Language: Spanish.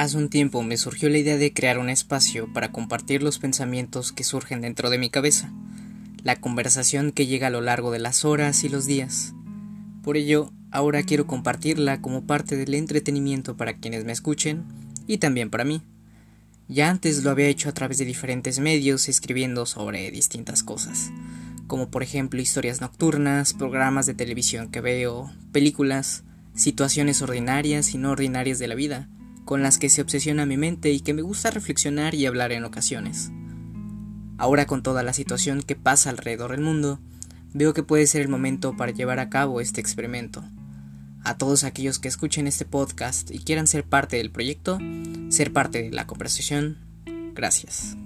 Hace un tiempo me surgió la idea de crear un espacio para compartir los pensamientos que surgen dentro de mi cabeza, la conversación que llega a lo largo de las horas y los días. Por ello, ahora quiero compartirla como parte del entretenimiento para quienes me escuchen y también para mí. Ya antes lo había hecho a través de diferentes medios escribiendo sobre distintas cosas, como por ejemplo historias nocturnas, programas de televisión que veo, películas, situaciones ordinarias y no ordinarias de la vida, con las que se obsesiona mi mente y que me gusta reflexionar y hablar en ocasiones. Ahora con toda la situación que pasa alrededor del mundo, veo que puede ser el momento para llevar a cabo este experimento. A todos aquellos que escuchen este podcast y quieran ser parte del proyecto, ser parte de la conversación, gracias.